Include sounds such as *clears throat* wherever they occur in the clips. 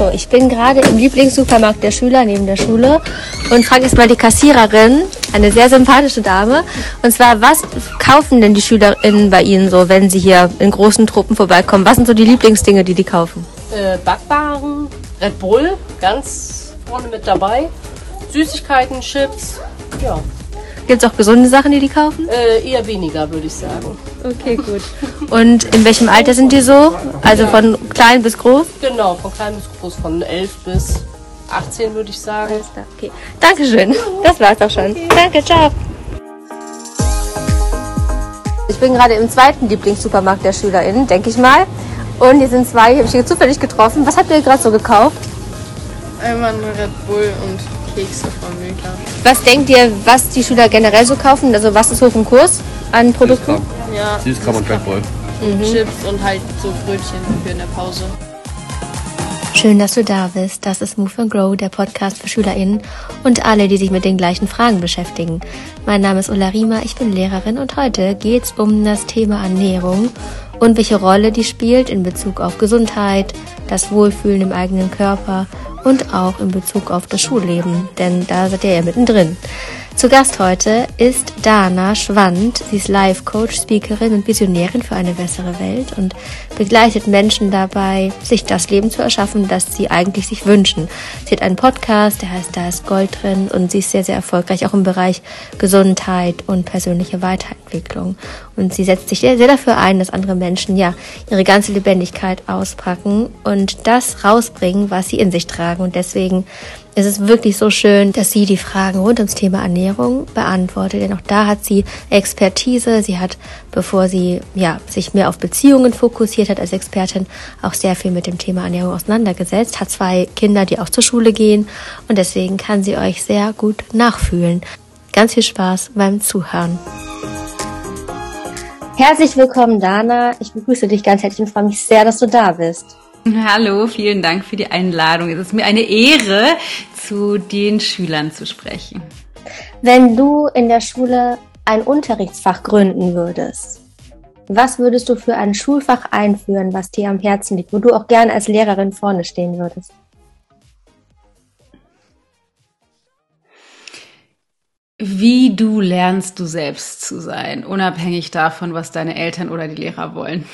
So, ich bin gerade im Lieblingssupermarkt der Schüler neben der Schule und frage jetzt mal die Kassiererin, eine sehr sympathische Dame, und zwar, was kaufen denn die SchülerInnen bei Ihnen so, wenn sie hier in großen Truppen vorbeikommen? Was sind so die Lieblingsdinge, die die kaufen? Äh, Backwaren, Red Bull, ganz vorne mit dabei, Süßigkeiten, Chips, ja. Gibt es auch gesunde Sachen, die die kaufen? Äh, eher weniger, würde ich sagen. Okay, gut. Und in welchem Alter sind die so? Also von klein bis groß? Genau, von klein bis groß, von 11 bis 18 würde ich sagen. Alles klar, okay. Dankeschön. Das war's auch schon. Danke, ciao. Ich bin gerade im zweiten Lieblingssupermarkt der SchülerInnen, denke ich mal. Und hier sind zwei, die habe ich hier zufällig getroffen. Was habt ihr gerade so gekauft? Einmal ein Red Bull und Kekse von Milka. Was denkt ihr, was die Schüler generell so kaufen? Also was ist hoch im Kurs an Produkten? Ja, Süßkram und Red Bull. Chips und halt so Brötchen für in der Pause. Schön, dass du da bist. Das ist Move and Grow, der Podcast für SchülerInnen und alle, die sich mit den gleichen Fragen beschäftigen. Mein Name ist Ulla Riemer, ich bin Lehrerin und heute geht's um das Thema Ernährung und welche Rolle die spielt in Bezug auf Gesundheit, das Wohlfühlen im eigenen Körper und auch in Bezug auf das Schulleben, denn da seid ihr ja mittendrin. Zu Gast heute ist Dana Schwand. Sie ist Life-Coach, Speakerin und Visionärin für eine bessere Welt und begleitet Menschen dabei, sich das Leben zu erschaffen, das sie eigentlich sich wünschen. Sie hat einen Podcast, der heißt Da ist Gold drin und sie ist sehr, sehr erfolgreich, auch im Bereich Gesundheit und persönliche Weiterentwicklung. Und sie setzt sich sehr, sehr dafür ein, dass andere Menschen ja ihre ganze Lebendigkeit auspacken und das rausbringen, was sie in sich tragen. Und deswegen es ist wirklich so schön, dass sie die Fragen rund ums Thema Ernährung beantwortet, denn auch da hat sie Expertise. Sie hat, bevor sie ja, sich mehr auf Beziehungen fokussiert hat als Expertin, auch sehr viel mit dem Thema Ernährung auseinandergesetzt, hat zwei Kinder, die auch zur Schule gehen und deswegen kann sie euch sehr gut nachfühlen. Ganz viel Spaß beim Zuhören. Herzlich willkommen, Dana. Ich begrüße dich ganz herzlich und freue mich sehr, dass du da bist. Hallo, vielen Dank für die Einladung. Es ist mir eine Ehre, zu den Schülern zu sprechen. Wenn du in der Schule ein Unterrichtsfach gründen würdest, was würdest du für ein Schulfach einführen, was dir am Herzen liegt, wo du auch gerne als Lehrerin vorne stehen würdest? Wie du lernst, du selbst zu sein, unabhängig davon, was deine Eltern oder die Lehrer wollen.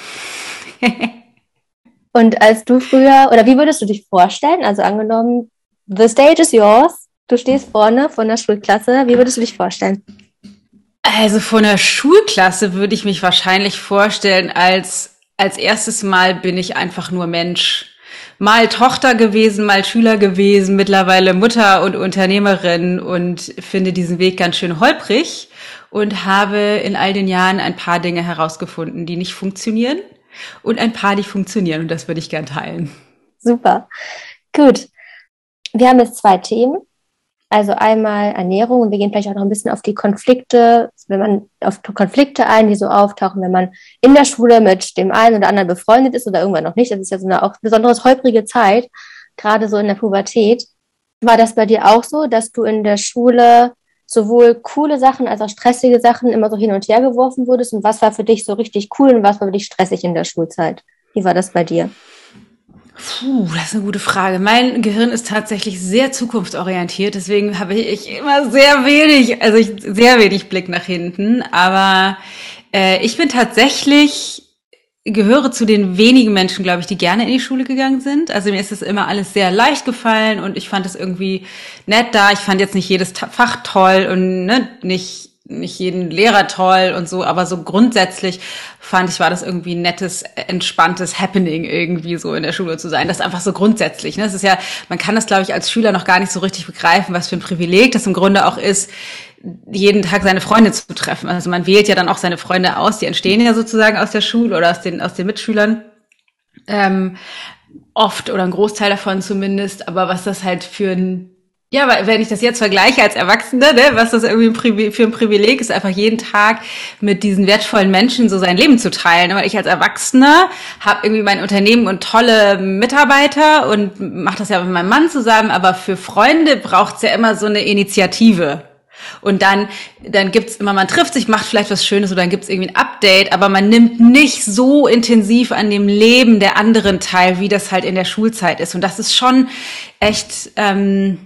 *laughs* Und als du früher, oder wie würdest du dich vorstellen? Also angenommen, the stage is yours, du stehst vorne von der Schulklasse, wie würdest du dich vorstellen? Also von der Schulklasse würde ich mich wahrscheinlich vorstellen, als, als erstes Mal bin ich einfach nur Mensch. Mal Tochter gewesen, mal Schüler gewesen, mittlerweile Mutter und Unternehmerin und finde diesen Weg ganz schön holprig und habe in all den Jahren ein paar Dinge herausgefunden, die nicht funktionieren und ein paar, die funktionieren und das würde ich gern teilen. Super. Gut. Wir haben jetzt zwei Themen. Also einmal Ernährung und wir gehen vielleicht auch noch ein bisschen auf die Konflikte, wenn man auf Konflikte ein, die so auftauchen, wenn man in der Schule mit dem einen oder anderen befreundet ist oder irgendwann noch nicht. Das ist ja so eine auch besonders holprige Zeit, gerade so in der Pubertät. War das bei dir auch so, dass du in der Schule sowohl coole Sachen als auch stressige Sachen immer so hin und her geworfen wurdest? Und was war für dich so richtig cool und was war für dich stressig in der Schulzeit? Wie war das bei dir? Puh, das ist eine gute Frage. Mein Gehirn ist tatsächlich sehr zukunftsorientiert, deswegen habe ich immer sehr wenig, also ich, sehr wenig Blick nach hinten. Aber äh, ich bin tatsächlich gehöre zu den wenigen Menschen, glaube ich, die gerne in die Schule gegangen sind. Also mir ist es immer alles sehr leicht gefallen und ich fand es irgendwie nett da. Ich fand jetzt nicht jedes Fach toll und ne, nicht nicht jeden Lehrer toll und so, aber so grundsätzlich fand ich, war das irgendwie ein nettes, entspanntes Happening irgendwie so in der Schule zu sein. Das ist einfach so grundsätzlich. Ne? Das ist ja, man kann das, glaube ich, als Schüler noch gar nicht so richtig begreifen, was für ein Privileg das im Grunde auch ist, jeden Tag seine Freunde zu treffen. Also man wählt ja dann auch seine Freunde aus, die entstehen ja sozusagen aus der Schule oder aus den, aus den Mitschülern. Ähm, oft oder ein Großteil davon zumindest, aber was das halt für ein ja, aber wenn ich das jetzt vergleiche als Erwachsene, ne, was das irgendwie für ein Privileg ist, einfach jeden Tag mit diesen wertvollen Menschen so sein Leben zu teilen. Aber ich als Erwachsener habe irgendwie mein Unternehmen und tolle Mitarbeiter und mache das ja mit meinem Mann zusammen. Aber für Freunde braucht's ja immer so eine Initiative. Und dann, dann gibt's immer, man trifft sich, macht vielleicht was Schönes oder dann gibt's irgendwie ein Update, aber man nimmt nicht so intensiv an dem Leben der anderen teil, wie das halt in der Schulzeit ist. Und das ist schon echt ähm,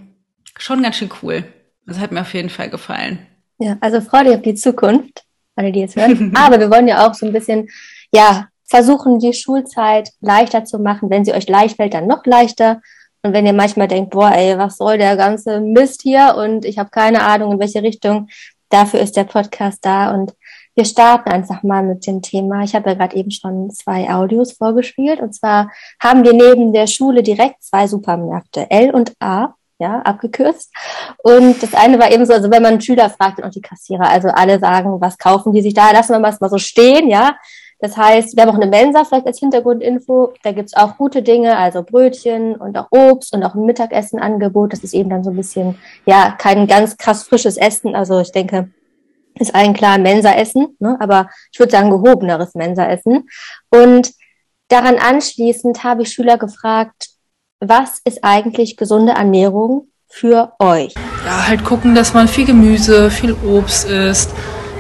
schon ganz schön cool. Das hat mir auf jeden Fall gefallen. Ja, also freu dich auf die Zukunft, alle, die jetzt hören. *laughs* Aber wir wollen ja auch so ein bisschen, ja, versuchen, die Schulzeit leichter zu machen. Wenn sie euch leicht fällt, dann noch leichter. Und wenn ihr manchmal denkt, boah, ey, was soll der ganze Mist hier und ich habe keine Ahnung, in welche Richtung, dafür ist der Podcast da. Und wir starten einfach mal mit dem Thema. Ich habe ja gerade eben schon zwei Audios vorgespielt. Und zwar haben wir neben der Schule direkt zwei Supermärkte, L und A ja, abgekürzt. Und das eine war eben so, also wenn man Schüler fragt und auch die Kassierer, also alle sagen, was kaufen die sich da, lassen wir mal so stehen, ja. Das heißt, wir haben auch eine Mensa vielleicht als Hintergrundinfo. Da gibt's auch gute Dinge, also Brötchen und auch Obst und auch ein Mittagessenangebot. Das ist eben dann so ein bisschen, ja, kein ganz krass frisches Essen. Also ich denke, ist allen klar Mensa-Essen, ne? aber ich würde sagen gehobeneres Mensa-Essen. Und daran anschließend habe ich Schüler gefragt, was ist eigentlich gesunde Ernährung für euch? Ja, halt gucken, dass man viel Gemüse, viel Obst isst,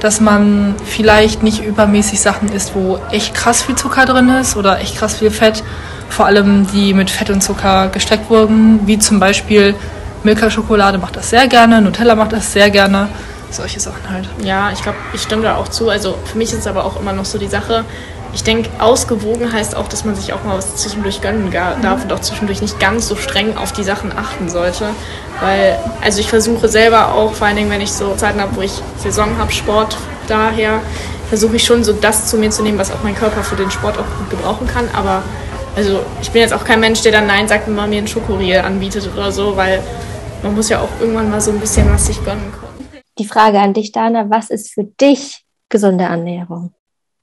dass man vielleicht nicht übermäßig Sachen isst, wo echt krass viel Zucker drin ist oder echt krass viel Fett. Vor allem die mit Fett und Zucker gesteckt wurden, wie zum Beispiel Milka-Schokolade macht das sehr gerne, Nutella macht das sehr gerne. Solche Sachen halt. Ja, ich glaube, ich stimme da auch zu. Also für mich ist es aber auch immer noch so die Sache, ich denke, ausgewogen heißt auch, dass man sich auch mal was zwischendurch gönnen darf und auch zwischendurch nicht ganz so streng auf die Sachen achten sollte. Weil, also ich versuche selber auch, vor allen Dingen, wenn ich so Zeiten habe, wo ich Saison habe, Sport daher, versuche ich schon so das zu mir zu nehmen, was auch mein Körper für den Sport auch gut gebrauchen kann. Aber also ich bin jetzt auch kein Mensch, der dann Nein sagt, wenn man mir einen Schokoriegel anbietet oder so, weil man muss ja auch irgendwann mal so ein bisschen was sich gönnen können. Die Frage an dich, Dana, was ist für dich gesunde Ernährung?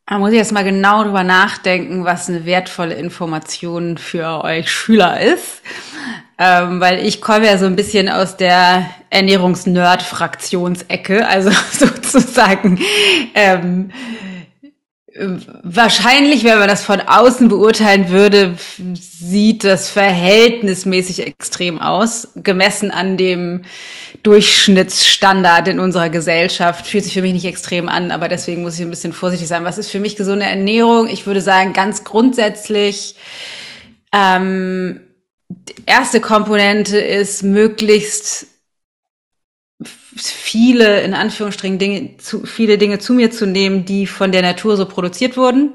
Da muss ich jetzt mal genau drüber nachdenken, was eine wertvolle Information für euch Schüler ist. Ähm, weil ich komme ja so ein bisschen aus der Ernährungsnerd-Fraktionsecke, also *laughs* sozusagen ähm, wahrscheinlich, wenn man das von außen beurteilen würde, sieht das verhältnismäßig extrem aus, gemessen an dem Durchschnittsstandard in unserer Gesellschaft. Fühlt sich für mich nicht extrem an, aber deswegen muss ich ein bisschen vorsichtig sein. Was ist für mich gesunde Ernährung? Ich würde sagen, ganz grundsätzlich, ähm, erste Komponente ist möglichst viele, in Anführungsstrichen, Dinge, zu, viele Dinge zu mir zu nehmen, die von der Natur so produziert wurden.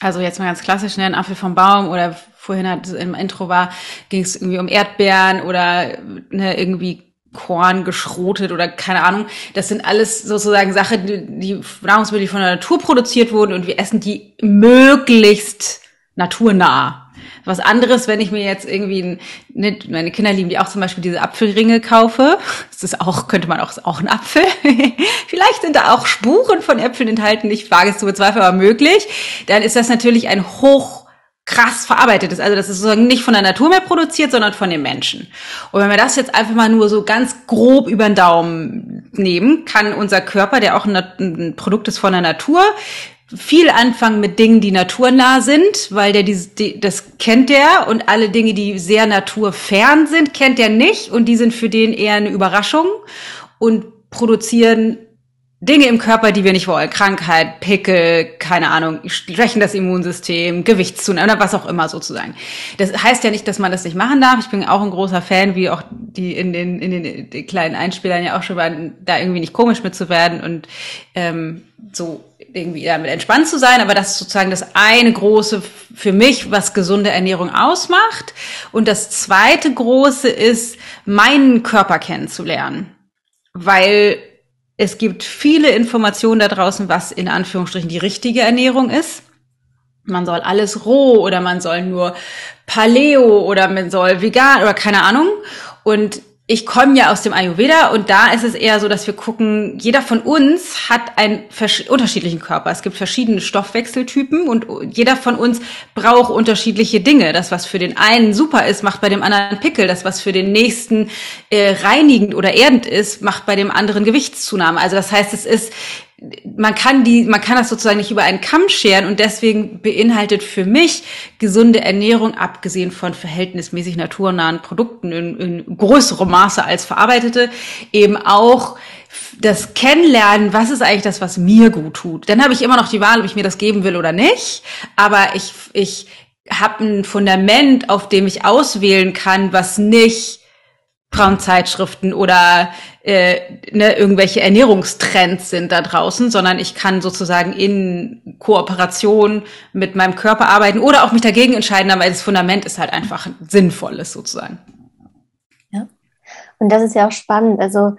Also jetzt mal ganz klassisch, ne, ein Apfel vom Baum oder vorhin hat im Intro war, ging es irgendwie um Erdbeeren oder ne, irgendwie Korn geschrotet oder keine Ahnung. Das sind alles sozusagen Sachen, die, die Nahrungsmittel, die von der Natur produziert wurden und wir essen die möglichst naturnah. Was anderes, wenn ich mir jetzt irgendwie, ne, meine Kinder lieben die auch zum Beispiel diese Apfelringe kaufe. Das ist auch, könnte man auch, auch ein Apfel. *laughs* Vielleicht sind da auch Spuren von Äpfeln enthalten. Ich wage es zu bezweifeln, aber möglich. Dann ist das natürlich ein hoch krass verarbeitetes. Also das ist sozusagen nicht von der Natur mehr produziert, sondern von den Menschen. Und wenn wir das jetzt einfach mal nur so ganz grob über den Daumen nehmen, kann unser Körper, der auch ein Produkt ist von der Natur, viel anfangen mit Dingen, die naturnah sind, weil der die, die, das kennt der und alle Dinge, die sehr naturfern sind, kennt er nicht und die sind für den eher eine Überraschung und produzieren Dinge im Körper, die wir nicht wollen. Krankheit, Pickel, keine Ahnung, schwächen das Immunsystem, Gewichtszunahme oder was auch immer sozusagen. Das heißt ja nicht, dass man das nicht machen darf. Ich bin auch ein großer Fan, wie auch die in den, in den, kleinen Einspielern ja auch schon waren, da irgendwie nicht komisch mit zu werden und ähm, so irgendwie damit entspannt zu sein, aber das ist sozusagen das eine große für mich, was gesunde Ernährung ausmacht. Und das zweite große ist, meinen Körper kennenzulernen. Weil es gibt viele Informationen da draußen, was in Anführungsstrichen die richtige Ernährung ist. Man soll alles roh oder man soll nur Paleo oder man soll vegan oder keine Ahnung. Und ich komme ja aus dem Ayurveda und da ist es eher so, dass wir gucken, jeder von uns hat einen unterschiedlichen Körper. Es gibt verschiedene Stoffwechseltypen und jeder von uns braucht unterschiedliche Dinge. Das, was für den einen super ist, macht bei dem anderen Pickel. Das, was für den nächsten äh, reinigend oder erdend ist, macht bei dem anderen Gewichtszunahme. Also das heißt, es ist man kann die, man kann das sozusagen nicht über einen Kamm scheren und deswegen beinhaltet für mich gesunde Ernährung, abgesehen von verhältnismäßig naturnahen Produkten in, in größerem Maße als verarbeitete, eben auch das Kennenlernen, was ist eigentlich das, was mir gut tut. Dann habe ich immer noch die Wahl, ob ich mir das geben will oder nicht. Aber ich, ich habe ein Fundament, auf dem ich auswählen kann, was nicht Frauenzeitschriften oder äh, ne, irgendwelche Ernährungstrends sind da draußen, sondern ich kann sozusagen in Kooperation mit meinem Körper arbeiten oder auch mich dagegen entscheiden, aber das Fundament ist halt einfach sinnvolles sozusagen. Ja. Und das ist ja auch spannend. Also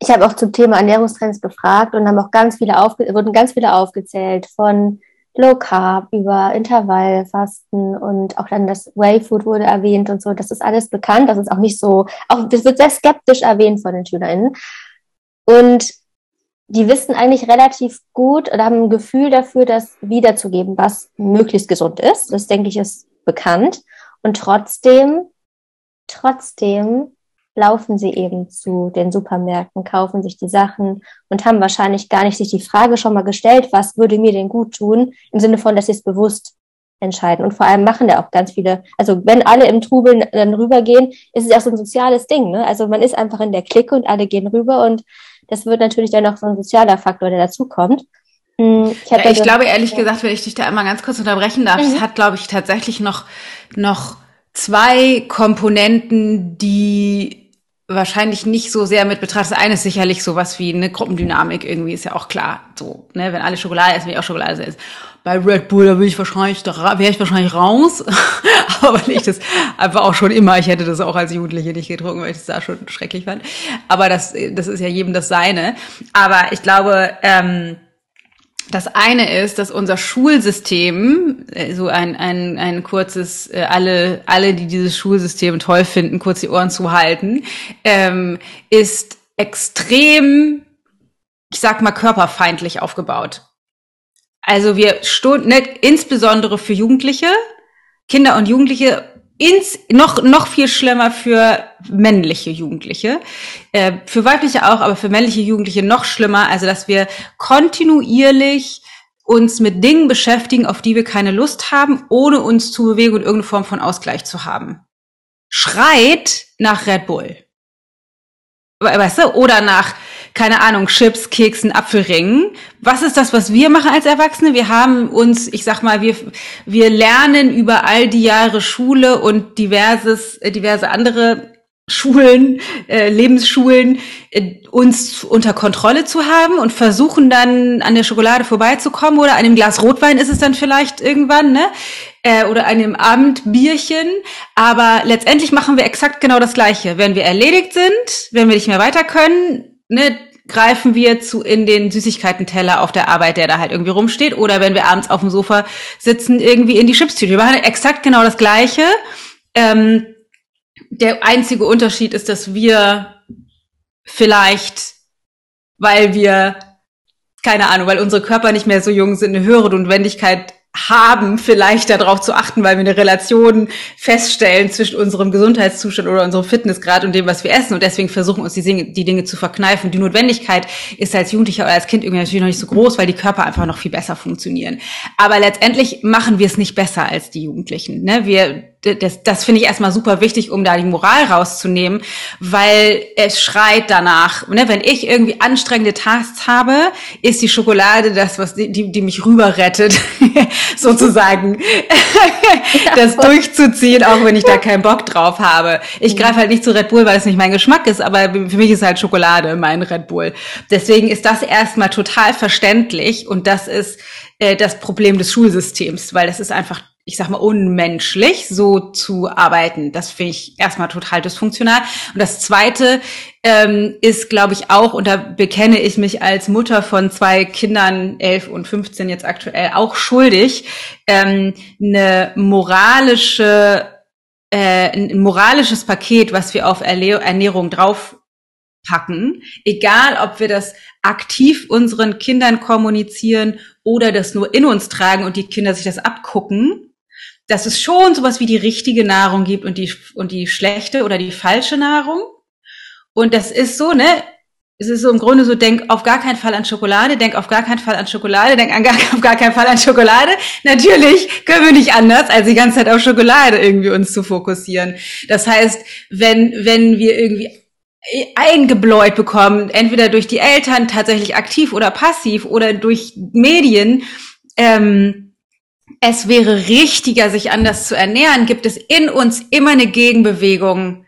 ich habe auch zum Thema Ernährungstrends gefragt und haben auch ganz viele aufge wurden ganz viele aufgezählt von Low Carb über Intervallfasten und auch dann das Whey Food wurde erwähnt und so. Das ist alles bekannt. Das ist auch nicht so, auch das wird sehr skeptisch erwähnt von den SchülerInnen. Und die wissen eigentlich relativ gut oder haben ein Gefühl dafür, das wiederzugeben, was möglichst gesund ist. Das denke ich ist bekannt. Und trotzdem, trotzdem laufen sie eben zu den Supermärkten, kaufen sich die Sachen und haben wahrscheinlich gar nicht sich die Frage schon mal gestellt, was würde mir denn gut tun, im Sinne von, dass sie es bewusst entscheiden. Und vor allem machen da auch ganz viele, also wenn alle im Trubel dann rübergehen, ist es ja auch so ein soziales Ding. Ne? Also man ist einfach in der Clique und alle gehen rüber und das wird natürlich dann noch so ein sozialer Faktor, der dazukommt. Hm, ich, ja, ich glaube ehrlich ja. gesagt, wenn ich dich da einmal ganz kurz unterbrechen darf, mhm. es hat, glaube ich, tatsächlich noch, noch zwei Komponenten, die wahrscheinlich nicht so sehr mit betrachtet. Eine ist sicherlich sowas wie eine Gruppendynamik irgendwie, ist ja auch klar. So, ne, wenn alle Schokolade essen, will ich auch Schokolade essen. Bei Red Bull, da will ich wahrscheinlich, da wäre ich wahrscheinlich raus. *laughs* Aber weil ich das einfach auch schon immer, ich hätte das auch als Jugendliche nicht getrunken, weil ich das da schon schrecklich fand. Aber das, das ist ja jedem das Seine. Aber ich glaube, ähm, das eine ist, dass unser Schulsystem, äh, so ein, ein, ein kurzes, äh, alle, alle, die dieses Schulsystem toll finden, kurz die Ohren zu halten, ähm, ist extrem, ich sag mal, körperfeindlich aufgebaut. Also wir stunden, ne, insbesondere für Jugendliche, Kinder und Jugendliche ins, noch, noch viel schlimmer für männliche Jugendliche. Äh, für weibliche auch, aber für männliche Jugendliche noch schlimmer. Also, dass wir kontinuierlich uns mit Dingen beschäftigen, auf die wir keine Lust haben, ohne uns zu bewegen und irgendeine Form von Ausgleich zu haben. Schreit nach Red Bull. Weißt du? Oder nach keine Ahnung, Chips, Keksen, Apfelringen. Was ist das, was wir machen als Erwachsene? Wir haben uns, ich sag mal, wir, wir lernen über all die Jahre Schule und diverses, äh, diverse andere Schulen, äh, Lebensschulen, äh, uns unter Kontrolle zu haben und versuchen dann an der Schokolade vorbeizukommen oder dem Glas Rotwein ist es dann vielleicht irgendwann, ne? Äh, oder einem Abendbierchen. Aber letztendlich machen wir exakt genau das Gleiche. Wenn wir erledigt sind, wenn wir nicht mehr weiter können, ne, greifen wir zu in den Süßigkeitenteller auf der Arbeit, der da halt irgendwie rumsteht, oder wenn wir abends auf dem Sofa sitzen, irgendwie in die Chipstüte. Wir machen exakt genau das Gleiche. Ähm, der einzige Unterschied ist, dass wir vielleicht, weil wir keine Ahnung, weil unsere Körper nicht mehr so jung sind, eine höhere Notwendigkeit haben, vielleicht darauf zu achten, weil wir eine Relation feststellen zwischen unserem Gesundheitszustand oder unserem Fitnessgrad und dem, was wir essen. Und deswegen versuchen uns die Dinge, die Dinge zu verkneifen. Die Notwendigkeit ist als Jugendlicher oder als Kind irgendwie natürlich noch nicht so groß, weil die Körper einfach noch viel besser funktionieren. Aber letztendlich machen wir es nicht besser als die Jugendlichen. Ne? Wir das, das finde ich erstmal super wichtig, um da die Moral rauszunehmen, weil es schreit danach. Ne? Wenn ich irgendwie anstrengende Tasks habe, ist die Schokolade das, was die, die, die mich rüber rettet, *laughs* sozusagen, *laughs* das durchzuziehen, auch wenn ich da keinen Bock drauf habe. Ich greife halt nicht zu Red Bull, weil es nicht mein Geschmack ist, aber für mich ist halt Schokolade mein Red Bull. Deswegen ist das erstmal total verständlich und das ist äh, das Problem des Schulsystems, weil das ist einfach ich sag mal, unmenschlich, so zu arbeiten. Das finde ich erstmal total dysfunktional. Und das Zweite ähm, ist, glaube ich, auch, und da bekenne ich mich als Mutter von zwei Kindern, elf und 15 jetzt aktuell, auch schuldig, ähm, eine moralische, äh, ein moralisches Paket, was wir auf Ernährung draufpacken, egal ob wir das aktiv unseren Kindern kommunizieren oder das nur in uns tragen und die Kinder sich das abgucken, dass es schon sowas wie die richtige Nahrung gibt und die, und die schlechte oder die falsche Nahrung. Und das ist so, ne? es ist so im Grunde so, denk auf gar keinen Fall an Schokolade, denk auf gar keinen Fall an Schokolade, denk an gar, *laughs* auf gar keinen Fall an Schokolade. Natürlich können wir nicht anders, als die ganze Zeit auf Schokolade irgendwie uns zu fokussieren. Das heißt, wenn, wenn wir irgendwie eingebläut bekommen, entweder durch die Eltern tatsächlich aktiv oder passiv oder durch Medien, ähm, es wäre richtiger, sich anders zu ernähren, gibt es in uns immer eine Gegenbewegung,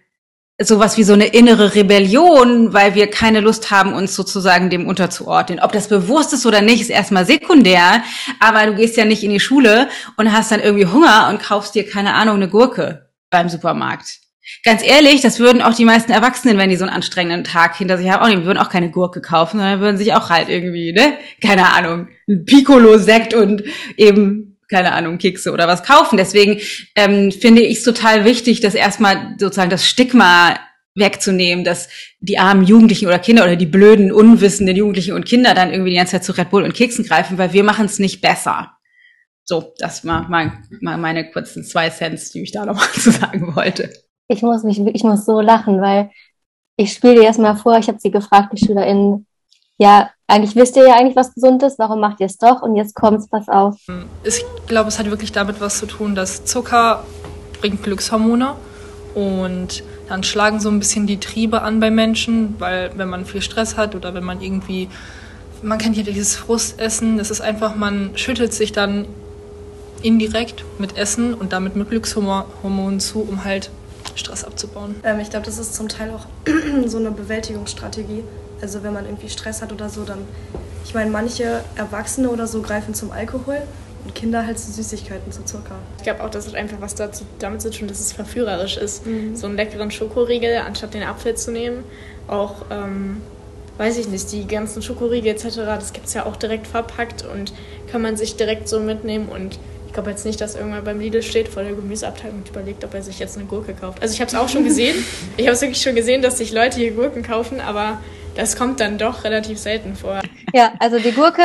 sowas wie so eine innere Rebellion, weil wir keine Lust haben, uns sozusagen dem unterzuordnen. Ob das bewusst ist oder nicht, ist erstmal sekundär, aber du gehst ja nicht in die Schule und hast dann irgendwie Hunger und kaufst dir, keine Ahnung, eine Gurke beim Supermarkt. Ganz ehrlich, das würden auch die meisten Erwachsenen, wenn die so einen anstrengenden Tag hinter sich haben, auch nicht, würden auch keine Gurke kaufen, sondern würden sich auch halt irgendwie, ne, keine Ahnung, ein Piccolo-Sekt und eben, keine Ahnung, Kekse oder was kaufen. Deswegen ähm, finde ich es total wichtig, dass erstmal sozusagen das Stigma wegzunehmen, dass die armen Jugendlichen oder Kinder oder die blöden, unwissenden Jugendlichen und Kinder dann irgendwie die ganze Zeit zu Red Bull und Keksen greifen, weil wir machen es nicht besser. So, das war mein, meine kurzen zwei Cents, die ich da nochmal *laughs* zu sagen wollte ich muss mich, ich muss so lachen, weil ich spiele dir erstmal vor, ich habe sie gefragt, die SchülerInnen, ja, eigentlich wisst ihr ja eigentlich, was gesund ist, warum macht ihr es doch? Und jetzt kommt's, pass auf. Ich glaube, es hat wirklich damit was zu tun, dass Zucker bringt Glückshormone und dann schlagen so ein bisschen die Triebe an bei Menschen, weil wenn man viel Stress hat oder wenn man irgendwie, man kennt ja dieses Frustessen, das ist einfach, man schüttelt sich dann indirekt mit Essen und damit mit Glückshormonen zu, um halt Stress abzubauen? Ähm, ich glaube, das ist zum Teil auch *clears throat* so eine Bewältigungsstrategie. Also wenn man irgendwie Stress hat oder so, dann, ich meine, manche Erwachsene oder so greifen zum Alkohol und Kinder halt zu Süßigkeiten, zu Zucker. Ich glaube auch, das hat einfach was dazu, damit zu tun, dass es verführerisch ist. Mhm. So einen leckeren Schokoriegel, anstatt den Apfel zu nehmen. Auch, ähm, weiß ich nicht, die ganzen Schokoriegel etc., das gibt es ja auch direkt verpackt und kann man sich direkt so mitnehmen und glaube jetzt nicht, dass irgendwann beim Lidl steht vor der Gemüseabteilung und überlegt, ob er sich jetzt eine Gurke kauft. Also ich habe es auch schon gesehen. *laughs* Ich habe es wirklich schon gesehen, dass sich Leute hier Gurken kaufen, aber das kommt dann doch relativ selten vor. Ja, also die Gurke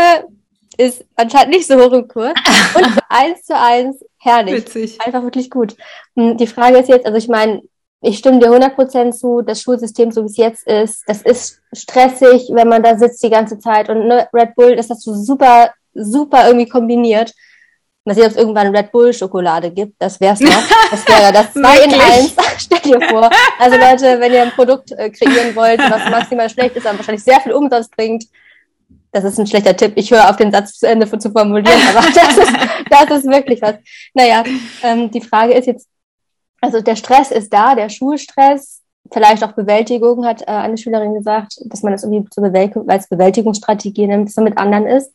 ist anscheinend nicht so hoch im Kurs und *laughs* eins zu eins herrlich. Witzig. Einfach wirklich gut. Hm, die Frage ist jetzt, also ich meine, ich stimme dir 100% zu, das Schulsystem, so wie es jetzt ist, das ist stressig, wenn man da sitzt die ganze Zeit und ne, Red Bull, das hast du super, super irgendwie kombiniert. Ob es irgendwann Red Bull Schokolade gibt. Das wär's noch. Das wäre das *laughs* 2 in 1. *laughs* Stell dir vor. Also Leute, wenn ihr ein Produkt äh, kreieren wollt, was maximal schlecht ist, aber wahrscheinlich sehr viel Umsatz bringt, das ist ein schlechter Tipp. Ich höre auf den Satz zu Ende zu formulieren, aber *laughs* das ist, das ist wirklich was. Naja, ähm, die Frage ist jetzt, also der Stress ist da, der Schulstress, vielleicht auch Bewältigung, hat äh, eine Schülerin gesagt, dass man das irgendwie zur Bewältigung, als Bewältigungsstrategie nimmt, dass man mit anderen ist.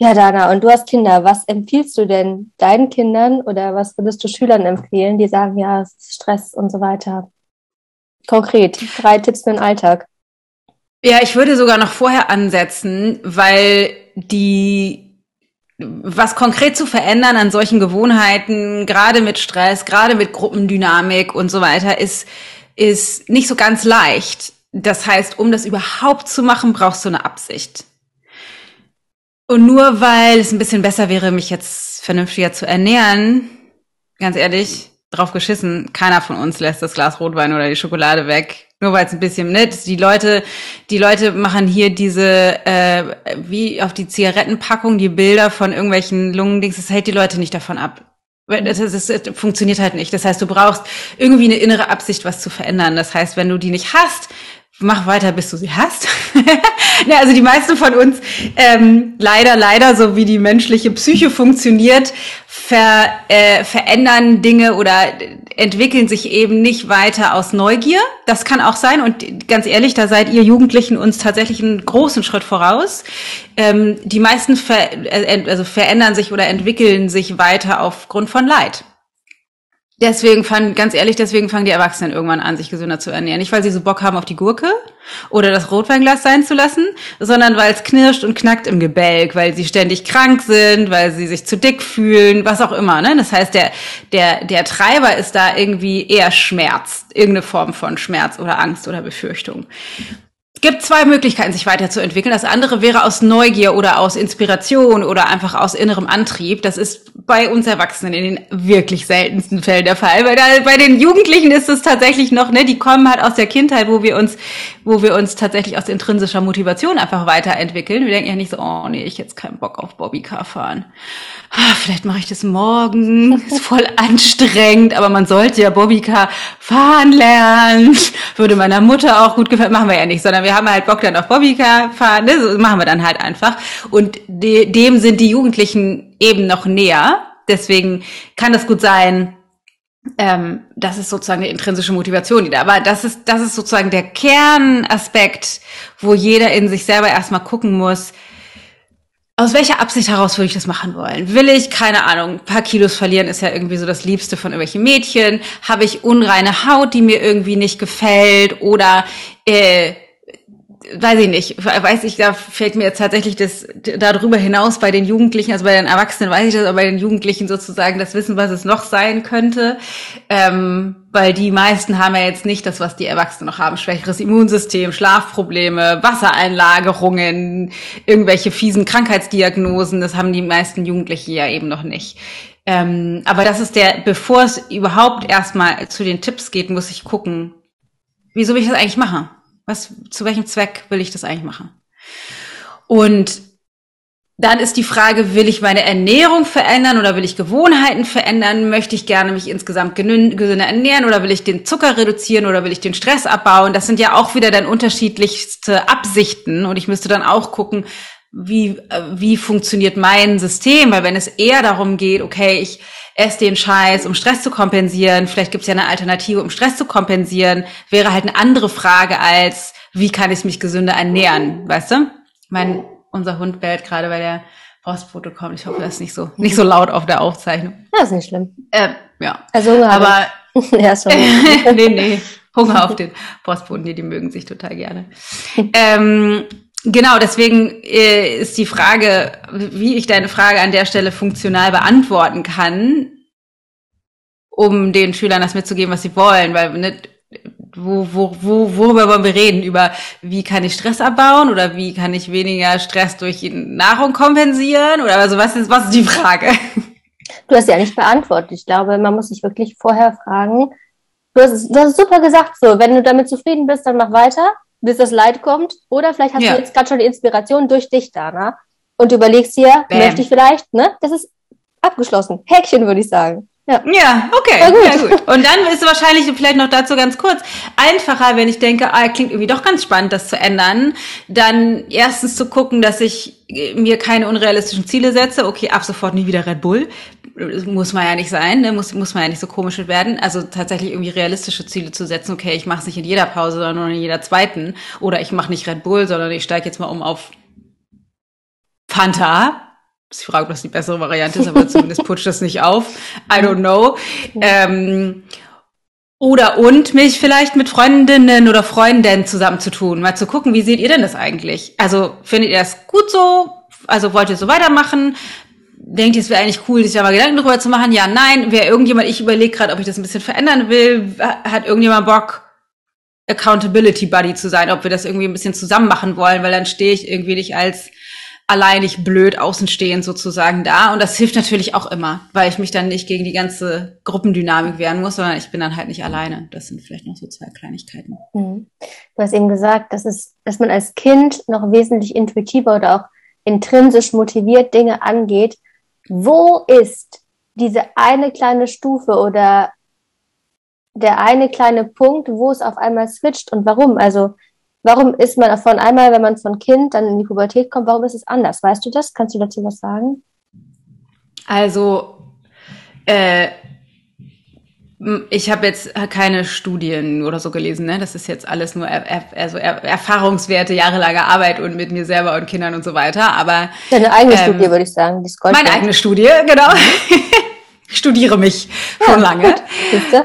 Ja, Dana, und du hast Kinder. Was empfiehlst du denn deinen Kindern oder was würdest du Schülern empfehlen, die sagen, ja, Stress und so weiter? Konkret, drei Tipps für den Alltag. Ja, ich würde sogar noch vorher ansetzen, weil die was konkret zu verändern an solchen Gewohnheiten, gerade mit Stress, gerade mit Gruppendynamik und so weiter, ist, ist nicht so ganz leicht. Das heißt, um das überhaupt zu machen, brauchst du eine Absicht. Und nur weil es ein bisschen besser wäre, mich jetzt vernünftiger zu ernähren, ganz ehrlich, drauf geschissen, keiner von uns lässt das Glas Rotwein oder die Schokolade weg. Nur weil es ein bisschen nett. Die Leute, die Leute machen hier diese, äh, wie auf die Zigarettenpackung, die Bilder von irgendwelchen Lungendings, das hält die Leute nicht davon ab. Das, das, das funktioniert halt nicht. Das heißt, du brauchst irgendwie eine innere Absicht, was zu verändern. Das heißt, wenn du die nicht hast, mach weiter, bis du sie hast. *laughs* ja, also die meisten von uns, ähm, leider, leider, so wie die menschliche Psyche funktioniert, ver, äh, verändern Dinge oder entwickeln sich eben nicht weiter aus Neugier. Das kann auch sein. Und ganz ehrlich, da seid ihr Jugendlichen uns tatsächlich einen großen Schritt voraus. Ähm, die meisten ver äh, also verändern sich oder entwickeln sich weiter aufgrund von Leid. Deswegen fangen, ganz ehrlich, deswegen fangen die Erwachsenen irgendwann an, sich gesünder zu ernähren. Nicht, weil sie so Bock haben auf die Gurke oder das Rotweinglas sein zu lassen, sondern weil es knirscht und knackt im Gebälk, weil sie ständig krank sind, weil sie sich zu dick fühlen, was auch immer. Ne? Das heißt, der, der, der Treiber ist da irgendwie eher Schmerz, irgendeine Form von Schmerz oder Angst oder Befürchtung. Gibt zwei Möglichkeiten, sich weiterzuentwickeln. Das andere wäre aus Neugier oder aus Inspiration oder einfach aus innerem Antrieb. Das ist bei uns Erwachsenen in den wirklich seltensten Fällen der Fall. Weil da, bei den Jugendlichen ist es tatsächlich noch, ne, die kommen halt aus der Kindheit, wo wir uns, wo wir uns tatsächlich aus intrinsischer Motivation einfach weiterentwickeln. Wir denken ja nicht so, oh nee, ich jetzt keinen Bock auf Bobbycar fahren. Ah, vielleicht mache ich das morgen. *laughs* Ist voll anstrengend, aber man sollte ja Bobbycar fahren lernen. Würde meiner Mutter auch gut gefallen. Machen wir ja nicht, sondern wir haben halt Bock dann auf Bobbycar fahren. Ne? So machen wir dann halt einfach. Und de dem sind die Jugendlichen eben noch näher. Deswegen kann das gut sein, ähm, das ist sozusagen eine intrinsische Motivation, die da. Aber das ist, das ist sozusagen der Kernaspekt, wo jeder in sich selber erstmal gucken muss, aus welcher Absicht heraus würde ich das machen wollen? Will ich, keine Ahnung, ein paar Kilos verlieren ist ja irgendwie so das Liebste von irgendwelchen Mädchen. Habe ich unreine Haut, die mir irgendwie nicht gefällt? Oder äh, weiß ich nicht, weiß ich, da fällt mir jetzt tatsächlich das darüber hinaus bei den Jugendlichen, also bei den Erwachsenen weiß ich das, aber bei den Jugendlichen sozusagen das Wissen, was es noch sein könnte, ähm, weil die meisten haben ja jetzt nicht das, was die Erwachsenen noch haben, schwächeres Immunsystem, Schlafprobleme, Wassereinlagerungen, irgendwelche fiesen Krankheitsdiagnosen, das haben die meisten Jugendlichen ja eben noch nicht. Ähm, aber das ist der, bevor es überhaupt erstmal zu den Tipps geht, muss ich gucken, wieso will ich das eigentlich machen? Was, zu welchem Zweck will ich das eigentlich machen? Und dann ist die Frage, will ich meine Ernährung verändern oder will ich Gewohnheiten verändern? Möchte ich gerne mich insgesamt gesünder ernähren oder will ich den Zucker reduzieren oder will ich den Stress abbauen? Das sind ja auch wieder dann unterschiedlichste Absichten und ich müsste dann auch gucken, wie, wie funktioniert mein System? Weil wenn es eher darum geht, okay, ich esse den Scheiß, um Stress zu kompensieren. Vielleicht gibt es ja eine Alternative, um Stress zu kompensieren. Wäre halt eine andere Frage als, wie kann ich mich gesünder ernähren, weißt du? Mein, unser Hund bellt gerade, weil der Postfoto kommt. Ich hoffe, das ist nicht so, nicht so laut auf der Aufzeichnung. Das ist nicht schlimm. Äh, ja. Also Hunger Aber, *laughs* ja, sorry. *laughs* nee, nee. Hunger auf den Postboten, nee, die mögen sich total gerne. *laughs* ähm, Genau, deswegen äh, ist die Frage, wie ich deine Frage an der Stelle funktional beantworten kann, um den Schülern das mitzugeben, was sie wollen, weil ne, wo, wo, wo, worüber wollen wir reden? Über wie kann ich Stress abbauen oder wie kann ich weniger Stress durch Nahrung kompensieren? Oder also was ist, was ist die Frage? Du hast ja nicht beantwortet. Ich glaube, man muss sich wirklich vorher fragen. Du hast, du hast es super gesagt, so, wenn du damit zufrieden bist, dann mach weiter bis das Leid kommt. Oder vielleicht hast ja. du jetzt gerade schon die Inspiration durch dich, Dana. Und du überlegst dir, Bam. möchte ich vielleicht, ne? Das ist abgeschlossen. Häkchen, würde ich sagen. Ja, ja okay. Ja gut. ja gut. Und dann ist es wahrscheinlich vielleicht noch dazu ganz kurz einfacher, wenn ich denke, ah, klingt irgendwie doch ganz spannend, das zu ändern, dann erstens zu gucken, dass ich mir keine unrealistischen Ziele setze. Okay, ab sofort nie wieder Red Bull. Muss man ja nicht sein, ne? muss, muss man ja nicht so komisch werden. Also tatsächlich irgendwie realistische Ziele zu setzen. Okay, ich mache es nicht in jeder Pause, sondern nur in jeder zweiten. Oder ich mache nicht Red Bull, sondern ich steige jetzt mal um auf Fanta ich frage, ob das die bessere Variante ist, aber *laughs* zumindest putscht das nicht auf. I don't know. Ähm, oder und mich vielleicht mit Freundinnen oder Freunden zusammenzutun, mal zu gucken, wie seht ihr denn das eigentlich? Also findet ihr das gut so? Also wollt ihr so weitermachen? Denkt es wäre eigentlich cool, sich da mal Gedanken drüber zu machen? Ja, nein. Wer irgendjemand, ich überlege gerade, ob ich das ein bisschen verändern will. Hat irgendjemand Bock, Accountability Buddy zu sein, ob wir das irgendwie ein bisschen zusammen machen wollen, weil dann stehe ich irgendwie nicht als alleinig blöd außenstehend sozusagen da. Und das hilft natürlich auch immer, weil ich mich dann nicht gegen die ganze Gruppendynamik wehren muss, sondern ich bin dann halt nicht alleine. Das sind vielleicht noch so zwei Kleinigkeiten. Mhm. Du hast eben gesagt, dass, es, dass man als Kind noch wesentlich intuitiver oder auch intrinsisch motiviert Dinge angeht. Wo ist diese eine kleine Stufe oder der eine kleine Punkt, wo es auf einmal switcht und warum? Also Warum ist man von einmal, wenn man von Kind dann in die Pubertät kommt, warum ist es anders? Weißt du das? Kannst du dazu was sagen? Also, äh, ich habe jetzt keine Studien oder so gelesen, ne? Das ist jetzt alles nur er, er, also er, Erfahrungswerte, jahrelange Arbeit und mit mir selber und Kindern und so weiter. Aber deine eigene ähm, Studie würde ich sagen, die Meine eigene Studie, genau. *laughs* ich studiere mich schon ja, lange.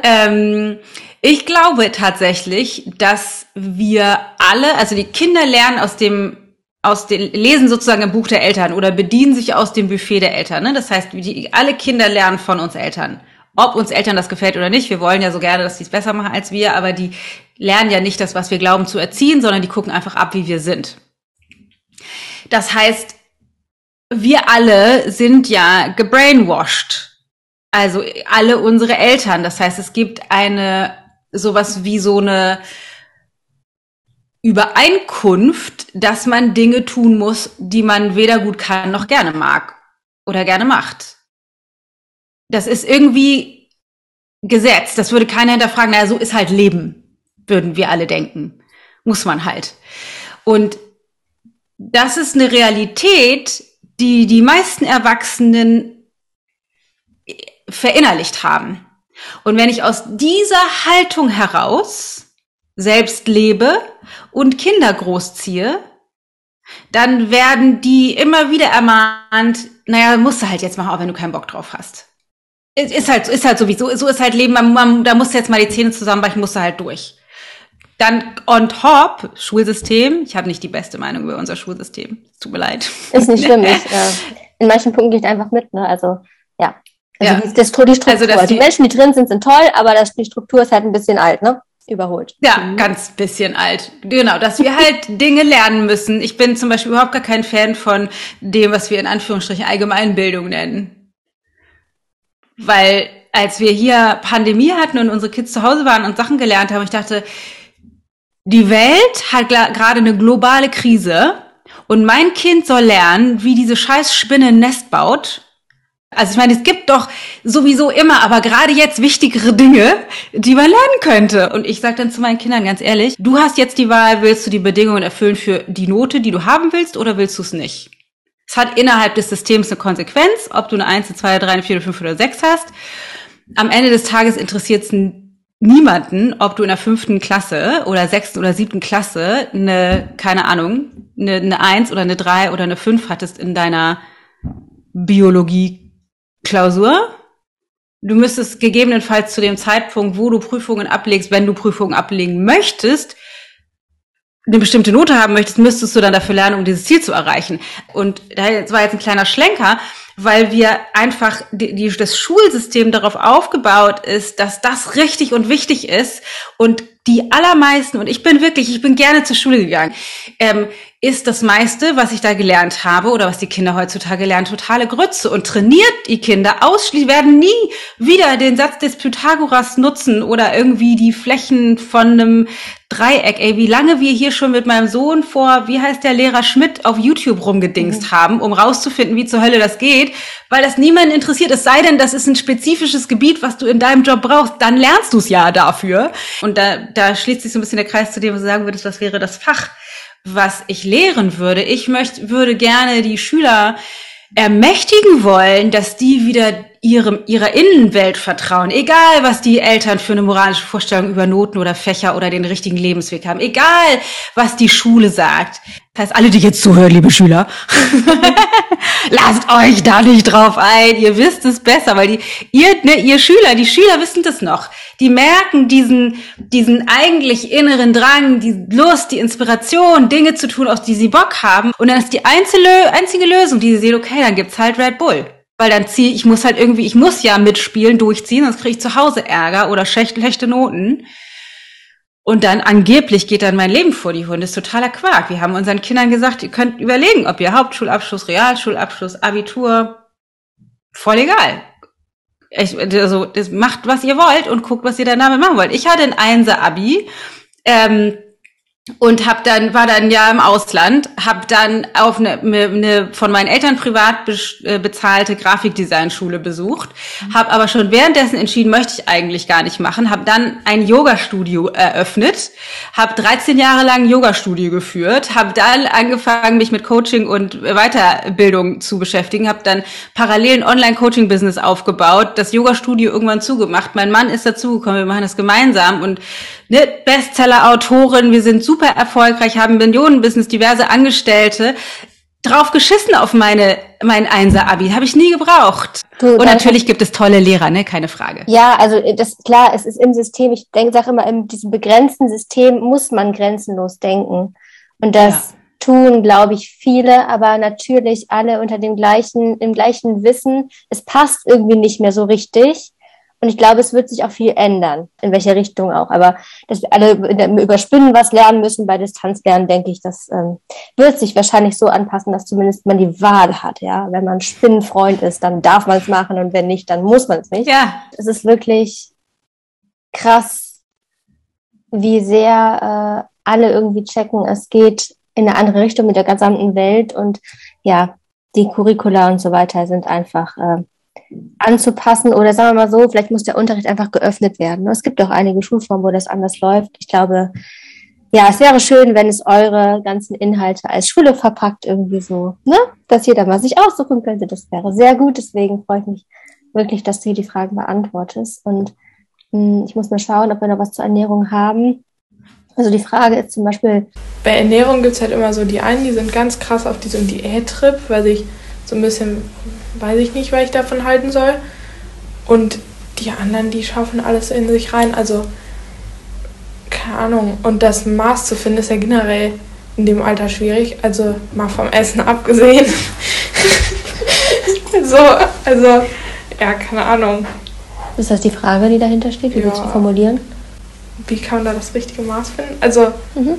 ähm, ich glaube tatsächlich, dass wir alle, also die Kinder lernen aus dem aus den, lesen sozusagen im Buch der Eltern oder bedienen sich aus dem Buffet der Eltern. Ne? Das heißt, die, alle Kinder lernen von uns Eltern. Ob uns Eltern das gefällt oder nicht. Wir wollen ja so gerne, dass die es besser machen als wir, aber die lernen ja nicht das, was wir glauben zu erziehen, sondern die gucken einfach ab, wie wir sind. Das heißt, wir alle sind ja gebrainwashed. Also alle unsere Eltern. Das heißt, es gibt eine, sowas wie so eine Übereinkunft, dass man Dinge tun muss, die man weder gut kann noch gerne mag oder gerne macht. Das ist irgendwie Gesetz. Das würde keiner hinterfragen. Naja, so ist halt Leben, würden wir alle denken. Muss man halt. Und das ist eine Realität, die die meisten Erwachsenen verinnerlicht haben. Und wenn ich aus dieser Haltung heraus selbst lebe und Kinder großziehe, dann werden die immer wieder ermahnt, naja, musst du halt jetzt machen, auch wenn du keinen Bock drauf hast. Ist halt, ist halt sowieso, so ist halt Leben, man, man, da musst du jetzt mal die Zähne zusammenbrechen, musst du halt durch. Dann on top, Schulsystem. Ich habe nicht die beste Meinung über unser Schulsystem. Tut mir leid. Ist nicht schlimm. *laughs* ich, äh, in manchen Punkten gehe ich einfach mit. Ne? Also ja. Also ja. Die, das, die Struktur. Also, die, die, Menschen, die drin sind, sind toll, aber das, die Struktur ist halt ein bisschen alt, ne? Überholt. Ja, mhm. ganz bisschen alt. Genau, dass wir halt *laughs* Dinge lernen müssen. Ich bin zum Beispiel überhaupt gar kein Fan von dem, was wir in Anführungsstrichen Allgemeinbildung nennen. Weil als wir hier Pandemie hatten und unsere Kids zu Hause waren und Sachen gelernt haben, ich dachte, die Welt hat gerade eine globale Krise und mein Kind soll lernen, wie diese scheiß Spinne ein Nest baut. Also ich meine, es gibt doch sowieso immer, aber gerade jetzt wichtigere Dinge, die man lernen könnte. Und ich sage dann zu meinen Kindern ganz ehrlich, du hast jetzt die Wahl, willst du die Bedingungen erfüllen für die Note, die du haben willst, oder willst du es nicht? Es hat innerhalb des Systems eine Konsequenz, ob du eine 1, eine 2, eine 3, eine 4, eine 5 oder 6 hast. Am Ende des Tages interessiert es niemanden, ob du in der fünften Klasse oder sechsten oder siebten Klasse eine, keine Ahnung, eine, eine Eins oder eine Drei oder eine Fünf hattest in deiner Biologie-Klausur. Du müsstest gegebenenfalls zu dem Zeitpunkt, wo du Prüfungen ablegst, wenn du Prüfungen ablegen möchtest, eine bestimmte Note haben möchtest, müsstest du dann dafür lernen, um dieses Ziel zu erreichen. Und das war jetzt ein kleiner Schlenker, weil wir einfach die, die, das Schulsystem darauf aufgebaut ist, dass das richtig und wichtig ist und die allermeisten, und ich bin wirklich, ich bin gerne zur Schule gegangen, ähm, ist das meiste, was ich da gelernt habe oder was die Kinder heutzutage lernen, totale Grütze und trainiert die Kinder ausschließlich, werden nie wieder den Satz des Pythagoras nutzen oder irgendwie die Flächen von einem Dreieck. Ey, wie lange wir hier schon mit meinem Sohn vor, wie heißt der Lehrer Schmidt, auf YouTube rumgedingst mhm. haben, um rauszufinden, wie zur Hölle das geht, weil das niemanden interessiert. Es sei denn, das ist ein spezifisches Gebiet, was du in deinem Job brauchst, dann lernst du es ja dafür. Und da, da schließt sich so ein bisschen der Kreis zu dem, was du sagen würdest, was wäre das Fach was ich lehren würde. Ich möchte, würde gerne die Schüler ermächtigen wollen, dass die wieder ihrem, ihrer Innenwelt vertrauen. Egal, was die Eltern für eine moralische Vorstellung über Noten oder Fächer oder den richtigen Lebensweg haben. Egal, was die Schule sagt. Das heißt, alle, die jetzt zuhören, liebe Schüler, *laughs* lasst euch da nicht drauf ein. Ihr wisst es besser, weil die, ihr, ne, ihr Schüler, die Schüler wissen das noch. Die merken diesen, diesen eigentlich inneren Drang, die Lust, die Inspiration, Dinge zu tun, auf die sie Bock haben. Und dann ist die einzige, einzige Lösung, die sie sehen, okay, dann gibt's halt Red Bull. Weil dann ziehe ich muss halt irgendwie, ich muss ja mitspielen, durchziehen, sonst kriege ich zu Hause Ärger oder schlechte Noten. Und dann angeblich geht dann mein Leben vor die Hunde. Das ist totaler Quark. Wir haben unseren Kindern gesagt, ihr könnt überlegen, ob ihr Hauptschulabschluss, Realschulabschluss, Abitur, voll egal. Ich, also, das macht, was ihr wollt und guckt, was ihr damit machen wollt. Ich hatte ein Einser-Abi. Ähm, und hab dann war dann ja im Ausland, hab dann auf eine, eine von meinen Eltern privat äh, bezahlte Grafikdesignschule besucht, hab aber schon währenddessen entschieden, möchte ich eigentlich gar nicht machen, hab dann ein Yoga-Studio eröffnet, hab 13 Jahre lang Yoga-Studio geführt, hab dann angefangen, mich mit Coaching und Weiterbildung zu beschäftigen, hab dann parallel ein Online-Coaching-Business aufgebaut, das Yoga-Studio irgendwann zugemacht, mein Mann ist dazugekommen, wir machen das gemeinsam. Und ne, Bestseller-Autorin, wir sind super erfolgreich, haben Millionen-Business, diverse Angestellte. Drauf geschissen auf meine mein Einser-Abi, habe ich nie gebraucht. Du, und natürlich gibt es tolle Lehrer, ne, keine Frage. Ja, also das klar, es ist im System. Ich denke, sage immer, in diesem begrenzten System muss man grenzenlos denken. Und das ja. tun, glaube ich, viele, aber natürlich alle unter dem gleichen, im gleichen Wissen. Es passt irgendwie nicht mehr so richtig. Und ich glaube, es wird sich auch viel ändern, in welche Richtung auch. Aber dass wir alle über Spinnen was lernen müssen bei Distanzlernen, denke ich, das ähm, wird sich wahrscheinlich so anpassen, dass zumindest man die Wahl hat. Ja, wenn man Spinnenfreund ist, dann darf man es machen und wenn nicht, dann muss man es nicht. Ja. Es ist wirklich krass, wie sehr äh, alle irgendwie checken, es geht in eine andere Richtung mit der gesamten Welt und ja, die Curricula und so weiter sind einfach äh, anzupassen oder sagen wir mal so, vielleicht muss der Unterricht einfach geöffnet werden. Es gibt auch einige Schulformen, wo das anders läuft. Ich glaube, ja, es wäre schön, wenn es eure ganzen Inhalte als Schule verpackt irgendwie so, ne, dass jeder mal sich aussuchen könnte. Das wäre sehr gut. Deswegen freue ich mich wirklich, dass du hier die Fragen beantwortest. Und mh, hm, ich muss mal schauen, ob wir noch was zur Ernährung haben. Also die Frage ist zum Beispiel. Bei Ernährung gibt es halt immer so die einen, die sind ganz krass auf diesem Diät-Trip, weil sich so ein bisschen weiß ich nicht, was ich davon halten soll. Und die anderen, die schaffen alles in sich rein. Also, keine Ahnung. Und das Maß zu finden, ist ja generell in dem Alter schwierig. Also, mal vom Essen *laughs* abgesehen. *laughs* so, also, ja, keine Ahnung. Ist das die Frage, die dahinter steht? Wie ja. willst du formulieren? Wie kann man da das richtige Maß finden? Also, mhm.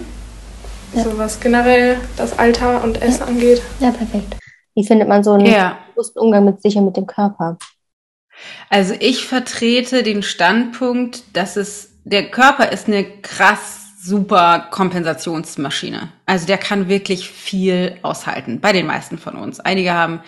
ja. so was generell das Alter und Essen ja. angeht. Ja, perfekt. Wie findet man so einen ja. bewussten Umgang mit sich und mit dem Körper? Also ich vertrete den Standpunkt, dass es, der Körper ist eine krass super Kompensationsmaschine. Also der kann wirklich viel aushalten, bei den meisten von uns. Einige haben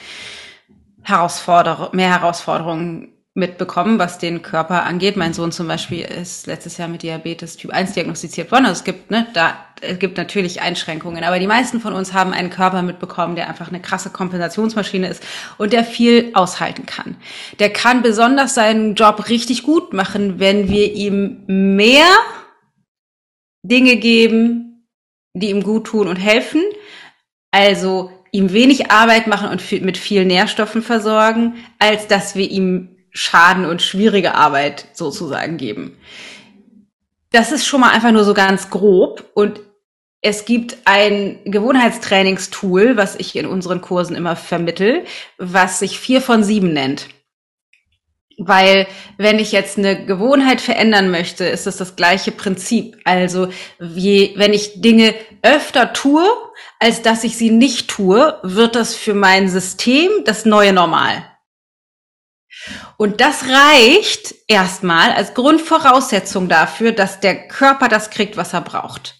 Herausforder mehr Herausforderungen mitbekommen, was den Körper angeht. Mein Sohn zum Beispiel ist letztes Jahr mit Diabetes Typ 1 diagnostiziert worden. Also es gibt, ne, da, es gibt natürlich Einschränkungen. Aber die meisten von uns haben einen Körper mitbekommen, der einfach eine krasse Kompensationsmaschine ist und der viel aushalten kann. Der kann besonders seinen Job richtig gut machen, wenn wir ihm mehr Dinge geben, die ihm gut tun und helfen. Also ihm wenig Arbeit machen und mit vielen Nährstoffen versorgen, als dass wir ihm Schaden und schwierige Arbeit sozusagen geben. Das ist schon mal einfach nur so ganz grob und es gibt ein Gewohnheitstrainingstool, was ich in unseren Kursen immer vermittel, was sich vier von sieben nennt. Weil wenn ich jetzt eine Gewohnheit verändern möchte, ist es das gleiche Prinzip. Also je, wenn ich Dinge öfter tue, als dass ich sie nicht tue, wird das für mein System das neue Normal. Und das reicht erstmal als Grundvoraussetzung dafür, dass der Körper das kriegt, was er braucht.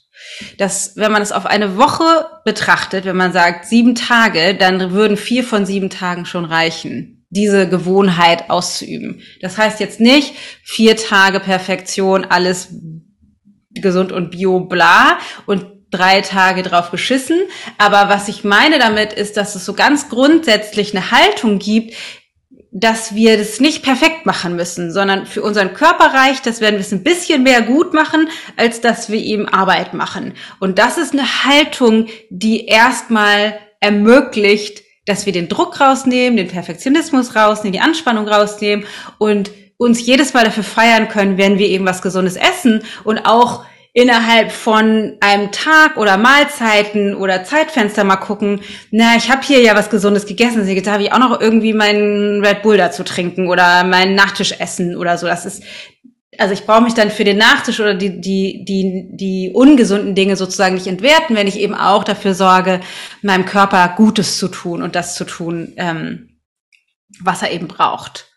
Das, wenn man es auf eine Woche betrachtet, wenn man sagt sieben Tage, dann würden vier von sieben Tagen schon reichen, diese Gewohnheit auszuüben. Das heißt jetzt nicht vier Tage Perfektion, alles gesund und bio bla und drei Tage drauf geschissen. Aber was ich meine damit ist, dass es so ganz grundsätzlich eine Haltung gibt, dass wir das nicht perfekt machen müssen, sondern für unseren Körper reicht, dass wir es ein bisschen mehr gut machen, als dass wir ihm Arbeit machen. Und das ist eine Haltung, die erstmal ermöglicht, dass wir den Druck rausnehmen, den Perfektionismus rausnehmen, die Anspannung rausnehmen und uns jedes Mal dafür feiern können, wenn wir eben was Gesundes essen und auch innerhalb von einem Tag oder Mahlzeiten oder Zeitfenster mal gucken, na, ich habe hier ja was Gesundes gegessen, jetzt habe ich auch noch irgendwie meinen Red Bull dazu trinken oder meinen Nachtisch essen oder so. Das ist, also ich brauche mich dann für den Nachtisch oder die, die, die, die ungesunden Dinge sozusagen nicht entwerten, wenn ich eben auch dafür sorge, meinem Körper Gutes zu tun und das zu tun, ähm, was er eben braucht.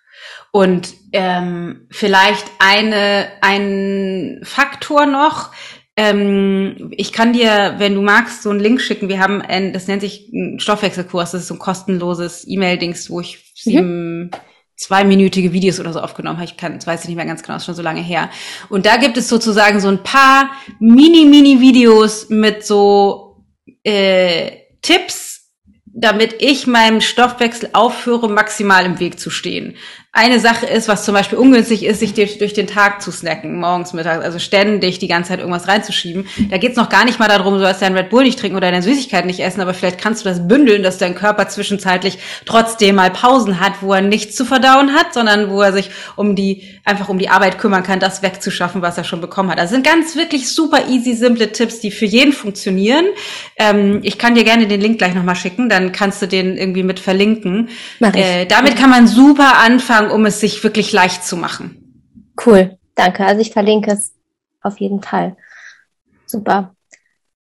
Und ähm, vielleicht eine, ein Faktor noch. Ähm, ich kann dir, wenn du magst, so einen Link schicken. Wir haben, ein, das nennt sich ein Stoffwechselkurs. Das ist so ein kostenloses E-Mail-Dings, wo ich sieben mhm. zweiminütige Videos oder so aufgenommen habe. Ich kann, das weiß ich nicht mehr ganz genau, ist schon so lange her. Und da gibt es sozusagen so ein paar Mini-Mini-Videos mit so äh, Tipps, damit ich meinem Stoffwechsel aufhöre, maximal im Weg zu stehen eine Sache ist, was zum Beispiel ungünstig ist, sich durch den Tag zu snacken, morgens, mittags, also ständig die ganze Zeit irgendwas reinzuschieben. Da geht's noch gar nicht mal darum, du sollst deinen Red Bull nicht trinken oder deine Süßigkeiten nicht essen, aber vielleicht kannst du das bündeln, dass dein Körper zwischenzeitlich trotzdem mal Pausen hat, wo er nichts zu verdauen hat, sondern wo er sich um die, einfach um die Arbeit kümmern kann, das wegzuschaffen, was er schon bekommen hat. Das sind ganz wirklich super easy, simple Tipps, die für jeden funktionieren. Ähm, ich kann dir gerne den Link gleich nochmal schicken, dann kannst du den irgendwie mit verlinken. Äh, damit kann man super anfangen, um es sich wirklich leicht zu machen. Cool, danke. Also ich verlinke es auf jeden Fall. Super.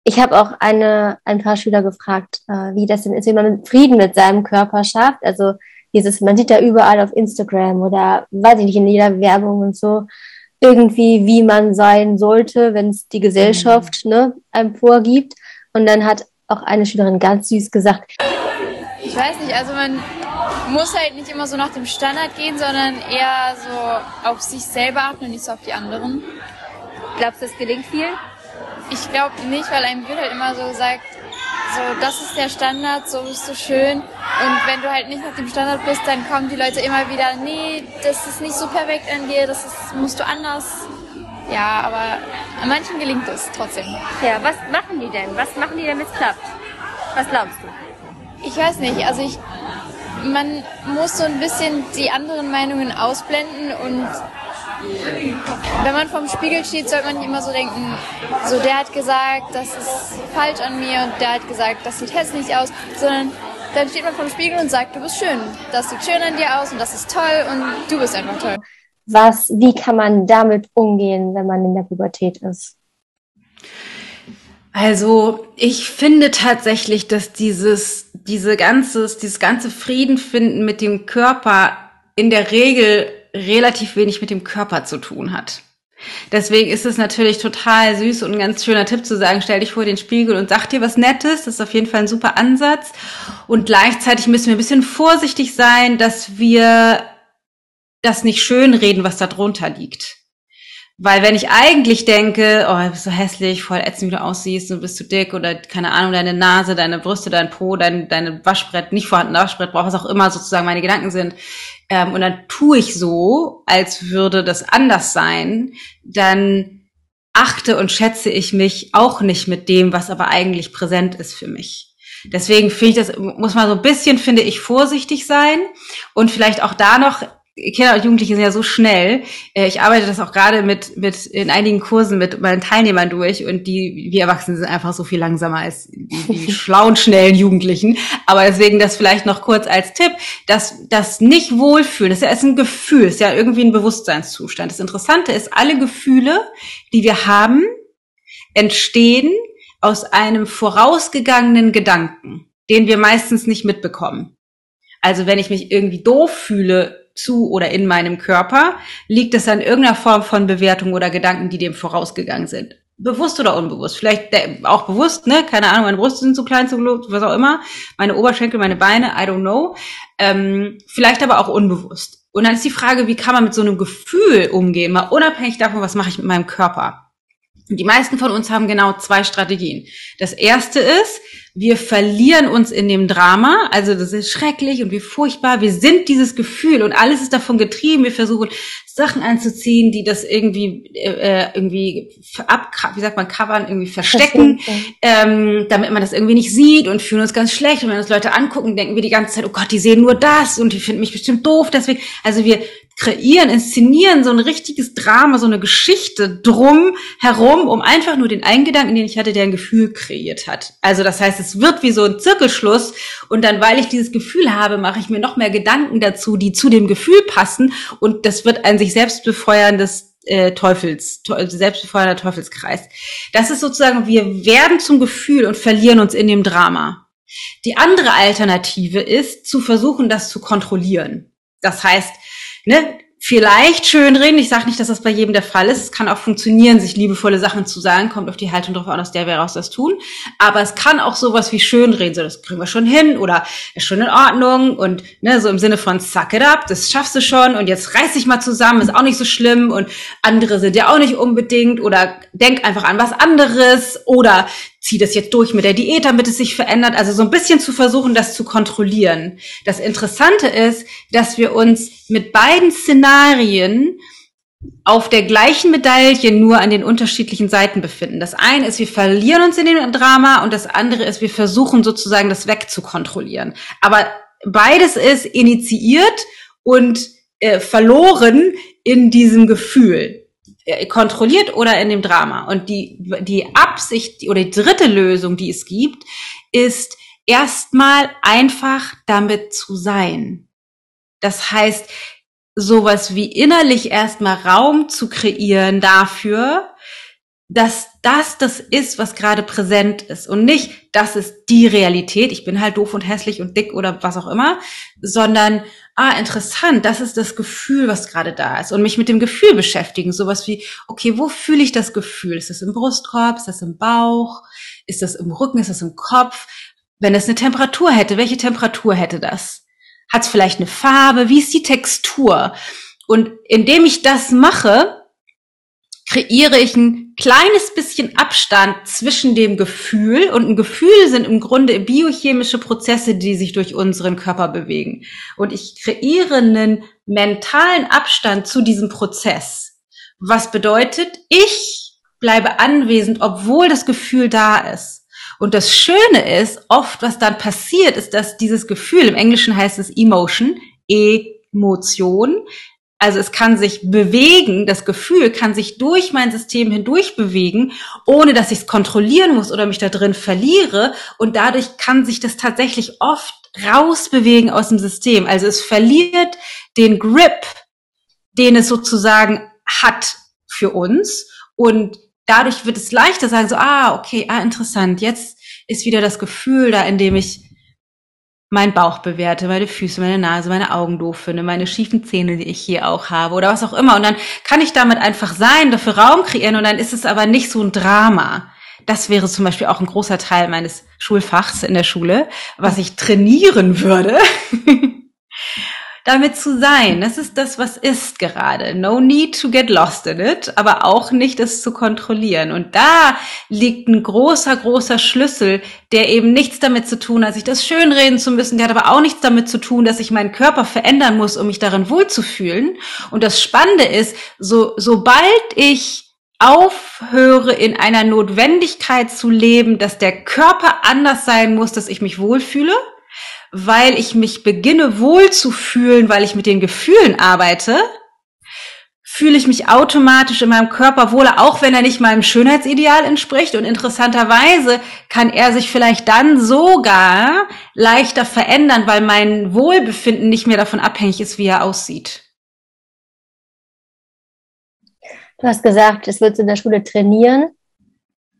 Ich habe auch eine, ein paar Schüler gefragt, äh, wie das denn ist, wie man Frieden mit seinem Körper schafft. Also dieses, man sieht da überall auf Instagram oder weiß ich nicht, in jeder Werbung und so, irgendwie, wie man sein sollte, wenn es die Gesellschaft mhm. ne, einem vorgibt. Und dann hat auch eine Schülerin ganz süß gesagt. Ich weiß nicht, also man muss halt nicht immer so nach dem Standard gehen, sondern eher so auf sich selber achten und nicht so auf die anderen. Glaubst du, es gelingt viel? Ich glaube nicht, weil einem wird halt immer so gesagt, so, das ist der Standard, so bist du schön. Und wenn du halt nicht nach dem Standard bist, dann kommen die Leute immer wieder, nee, das ist nicht so perfekt an dir, das ist, musst du anders. Ja, aber an manchen gelingt es trotzdem. Ja, was machen die denn? Was machen die, damit es klappt? Was glaubst du? Ich weiß nicht, also ich, man muss so ein bisschen die anderen Meinungen ausblenden und wenn man vorm Spiegel steht, sollte man nicht immer so denken, so der hat gesagt, das ist falsch an mir und der hat gesagt, das sieht hässlich aus, sondern dann steht man vorm Spiegel und sagt, du bist schön, das sieht schön an dir aus und das ist toll und du bist einfach toll. Was, wie kann man damit umgehen, wenn man in der Pubertät ist? Also ich finde tatsächlich, dass dieses, diese ganzes, dieses ganze Frieden finden mit dem Körper in der Regel relativ wenig mit dem Körper zu tun hat. Deswegen ist es natürlich total süß und ein ganz schöner Tipp zu sagen, stell dich vor den Spiegel und sag dir was Nettes. Das ist auf jeden Fall ein super Ansatz. Und gleichzeitig müssen wir ein bisschen vorsichtig sein, dass wir das nicht schönreden, was da drunter liegt. Weil wenn ich eigentlich denke, oh, du bist so hässlich, voll ätzend, wie du aussiehst, du bist zu dick oder keine Ahnung, deine Nase, deine Brüste, dein Po, dein, deine Waschbrett, nicht vorhandene Waschbrett, braucht was auch immer sozusagen meine Gedanken sind. Ähm, und dann tue ich so, als würde das anders sein, dann achte und schätze ich mich auch nicht mit dem, was aber eigentlich präsent ist für mich. Deswegen finde ich das, muss man so ein bisschen, finde ich, vorsichtig sein und vielleicht auch da noch Kinder und Jugendliche sind ja so schnell. Äh, ich arbeite das auch gerade mit, mit in einigen Kursen mit meinen Teilnehmern durch und die, wir Erwachsenen sind einfach so viel langsamer als die, die *laughs* schlauen, schnellen Jugendlichen. Aber deswegen das vielleicht noch kurz als Tipp, dass das nicht wohlfühlen, das ist ja ein Gefühl, ist ja irgendwie ein Bewusstseinszustand. Das Interessante ist, alle Gefühle, die wir haben, entstehen aus einem vorausgegangenen Gedanken, den wir meistens nicht mitbekommen. Also wenn ich mich irgendwie doof fühle, zu oder in meinem Körper? Liegt es an irgendeiner Form von Bewertung oder Gedanken, die dem vorausgegangen sind? Bewusst oder unbewusst? Vielleicht auch bewusst, ne? Keine Ahnung, meine Brüste sind zu klein, zu groß, was auch immer. Meine Oberschenkel, meine Beine, I don't know. Ähm, vielleicht aber auch unbewusst. Und dann ist die Frage, wie kann man mit so einem Gefühl umgehen, mal unabhängig davon, was mache ich mit meinem Körper? Die meisten von uns haben genau zwei Strategien. Das erste ist, wir verlieren uns in dem Drama, also das ist schrecklich und wie furchtbar, wir sind dieses Gefühl und alles ist davon getrieben, wir versuchen Sachen anzuziehen, die das irgendwie äh, irgendwie ab, wie sagt man, covern, irgendwie verstecken, ähm, damit man das irgendwie nicht sieht und fühlen uns ganz schlecht. Und wenn uns Leute angucken, denken wir die ganze Zeit, oh Gott, die sehen nur das und die finden mich bestimmt doof, deswegen, also wir kreieren, inszenieren so ein richtiges Drama, so eine Geschichte drum herum, um einfach nur den einen Gedanken, den ich hatte, der ein Gefühl kreiert hat. Also das heißt, es wird wie so ein Zirkelschluss und dann, weil ich dieses Gefühl habe, mache ich mir noch mehr Gedanken dazu, die zu dem Gefühl passen und das wird ein sich selbst befeuerndes äh, Teufels, selbstbefeuernder Teufelskreis. Das ist sozusagen, wir werden zum Gefühl und verlieren uns in dem Drama. Die andere Alternative ist, zu versuchen, das zu kontrollieren. Das heißt, ne, vielleicht schön reden. Ich sage nicht, dass das bei jedem der Fall ist. Es kann auch funktionieren, sich liebevolle Sachen zu sagen. Kommt auf die Haltung drauf an, aus der wir raus das tun. Aber es kann auch sowas wie schön reden. So, das kriegen wir schon hin oder ist schon in Ordnung und ne, so im Sinne von suck it up, das schaffst du schon und jetzt reiß dich mal zusammen, ist auch nicht so schlimm und andere sind ja auch nicht unbedingt oder denk einfach an was anderes oder zieh das jetzt durch mit der Diät, damit es sich verändert. Also so ein bisschen zu versuchen, das zu kontrollieren. Das Interessante ist, dass wir uns mit beiden Szenarien auf der gleichen Medaille nur an den unterschiedlichen Seiten befinden. Das eine ist, wir verlieren uns in dem Drama und das andere ist, wir versuchen sozusagen das wegzukontrollieren. Aber beides ist initiiert und äh, verloren in diesem Gefühl. Äh, kontrolliert oder in dem Drama. Und die, die Absicht oder die dritte Lösung, die es gibt, ist erstmal einfach damit zu sein. Das heißt, sowas wie innerlich erstmal Raum zu kreieren dafür, dass das das ist, was gerade präsent ist und nicht, das ist die Realität, ich bin halt doof und hässlich und dick oder was auch immer, sondern, ah, interessant, das ist das Gefühl, was gerade da ist und mich mit dem Gefühl beschäftigen, sowas wie, okay, wo fühle ich das Gefühl? Ist das im Brustkorb? Ist das im Bauch? Ist das im Rücken? Ist das im Kopf? Wenn es eine Temperatur hätte, welche Temperatur hätte das? Hat es vielleicht eine Farbe? Wie ist die Textur? Und indem ich das mache, kreiere ich ein kleines bisschen Abstand zwischen dem Gefühl und ein Gefühl sind im Grunde biochemische Prozesse, die sich durch unseren Körper bewegen. Und ich kreiere einen mentalen Abstand zu diesem Prozess. Was bedeutet, ich bleibe anwesend, obwohl das Gefühl da ist. Und das Schöne ist, oft was dann passiert, ist, dass dieses Gefühl, im Englischen heißt es Emotion, Emotion, also es kann sich bewegen, das Gefühl kann sich durch mein System hindurch bewegen, ohne dass ich es kontrollieren muss oder mich da drin verliere. Und dadurch kann sich das tatsächlich oft rausbewegen aus dem System. Also es verliert den Grip, den es sozusagen hat für uns. Und dadurch wird es leichter sagen, so, ah, okay, ah, interessant, jetzt ist wieder das Gefühl da, in dem ich meinen Bauch bewerte, meine Füße, meine Nase, meine Augen doof finde, meine schiefen Zähne, die ich hier auch habe oder was auch immer. Und dann kann ich damit einfach sein, dafür Raum kreieren und dann ist es aber nicht so ein Drama. Das wäre zum Beispiel auch ein großer Teil meines Schulfachs in der Schule, was ich trainieren würde. *laughs* damit zu sein. Das ist das, was ist gerade. No need to get lost in it, aber auch nicht es zu kontrollieren. Und da liegt ein großer, großer Schlüssel, der eben nichts damit zu tun hat, sich das schönreden zu müssen. Der hat aber auch nichts damit zu tun, dass ich meinen Körper verändern muss, um mich darin wohlzufühlen. Und das Spannende ist, so, sobald ich aufhöre, in einer Notwendigkeit zu leben, dass der Körper anders sein muss, dass ich mich wohlfühle, weil ich mich beginne wohl zu fühlen, weil ich mit den Gefühlen arbeite, fühle ich mich automatisch in meinem Körper wohler, auch wenn er nicht meinem Schönheitsideal entspricht. Und interessanterweise kann er sich vielleicht dann sogar leichter verändern, weil mein Wohlbefinden nicht mehr davon abhängig ist, wie er aussieht. Du hast gesagt, es wird in der Schule trainieren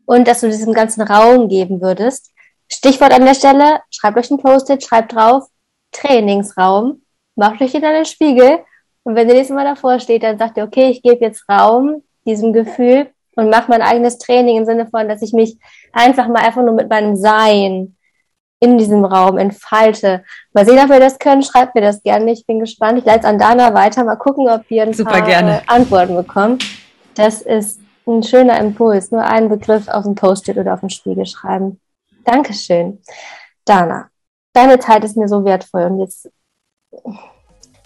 und dass du diesem ganzen Raum geben würdest. Stichwort an der Stelle, schreibt euch ein Post-it, schreibt drauf, Trainingsraum, macht euch in einen Spiegel und wenn ihr nächstes Mal davor steht, dann sagt ihr, okay, ich gebe jetzt Raum diesem Gefühl und mache mein eigenes Training im Sinne von, dass ich mich einfach mal einfach nur mit meinem Sein in diesem Raum entfalte. Mal sehen, ob wir das können. Schreibt mir das gerne. Ich bin gespannt. Ich leite es an Dana weiter. Mal gucken, ob wir ein Super paar gerne. Antworten bekommen. Das ist ein schöner Impuls. Nur einen Begriff auf ein Post-it oder auf den Spiegel schreiben. Dankeschön. Dana, deine Zeit ist mir so wertvoll und jetzt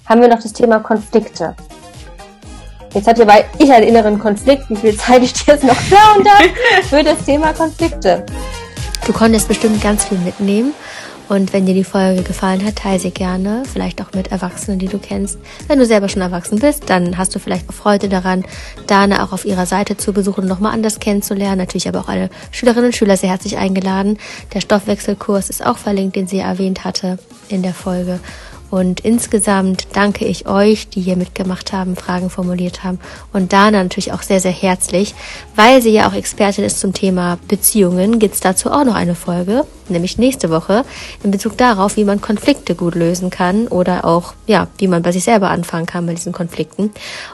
haben wir noch das Thema Konflikte. Jetzt hat hierbei ich einen inneren Konflikt, wie viel Zeit ich dir jetzt noch für das Thema Konflikte. Du konntest bestimmt ganz viel mitnehmen und wenn dir die Folge gefallen hat, teile sie gerne, vielleicht auch mit Erwachsenen, die du kennst. Wenn du selber schon erwachsen bist, dann hast du vielleicht auch Freude daran, Dana auch auf ihrer Seite zu besuchen und nochmal anders kennenzulernen. Natürlich aber auch alle Schülerinnen und Schüler sehr herzlich eingeladen. Der Stoffwechselkurs ist auch verlinkt, den sie erwähnt hatte in der Folge. Und insgesamt danke ich euch, die hier mitgemacht haben, Fragen formuliert haben und Dana natürlich auch sehr, sehr herzlich, weil sie ja auch Expertin ist zum Thema Beziehungen, gibt's dazu auch noch eine Folge, nämlich nächste Woche, in Bezug darauf, wie man Konflikte gut lösen kann oder auch, ja, wie man bei sich selber anfangen kann bei diesen Konflikten.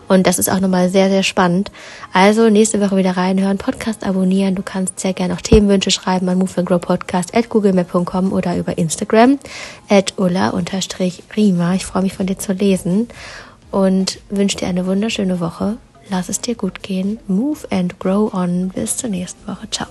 Und das ist auch nochmal sehr, sehr spannend. Also nächste Woche wieder reinhören, Podcast abonnieren. Du kannst sehr gerne auch Themenwünsche schreiben an moveandgrowpodcast at googlemail.com oder über Instagram at ulla-rima. Ich freue mich von dir zu lesen und wünsche dir eine wunderschöne Woche. Lass es dir gut gehen. Move and grow on. Bis zur nächsten Woche. Ciao.